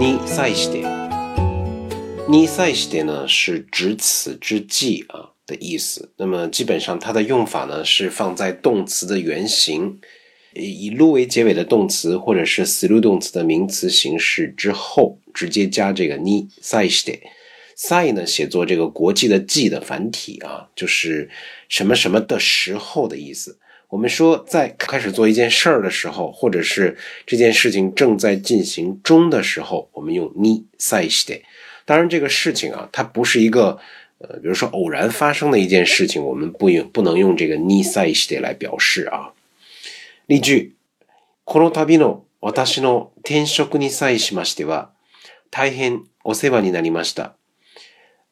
にさえして、にさえ呢是指此之际啊的意思。那么基本上它的用法呢是放在动词的原形，以 lu 为结尾的动词或者是死路动词的名词形式之后，直接加这个にさ s して。sign 呢写作这个国际的“纪”的繁体啊，就是什么什么的时候的意思。我们说在开始做一件事儿的时候，或者是这件事情正在进行中的时候，我们用 ni s 赛西得。当然，这个事情啊，它不是一个呃，比如说偶然发生的一件事情，我们不用不能用这个 ni s 赛西得来表示啊。例句：この度の私の転職に際しましては、大変お世話になりました。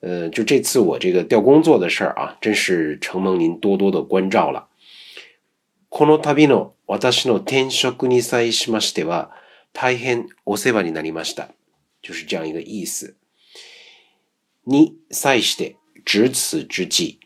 呃，就这次我这个调工作的事儿啊，真是承蒙您多多的关照了。この度の私の転職に際しましては、大変お世話になりました。就是这样一个意思。に際して、值此之際。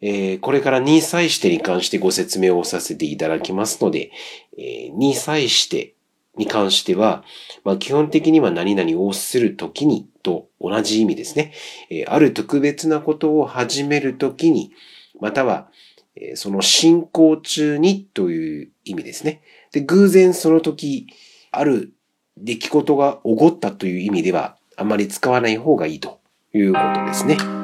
えー、これからに際してに関してご説明をさせていただきますので、えー、に際してに関しては、まあ、基本的には何々をするときにと同じ意味ですね。えある特別なことを始めるときに、または、えその進行中にという意味ですね。で、偶然その時、ある出来事が起こったという意味では、あまり使わない方がいいということですね。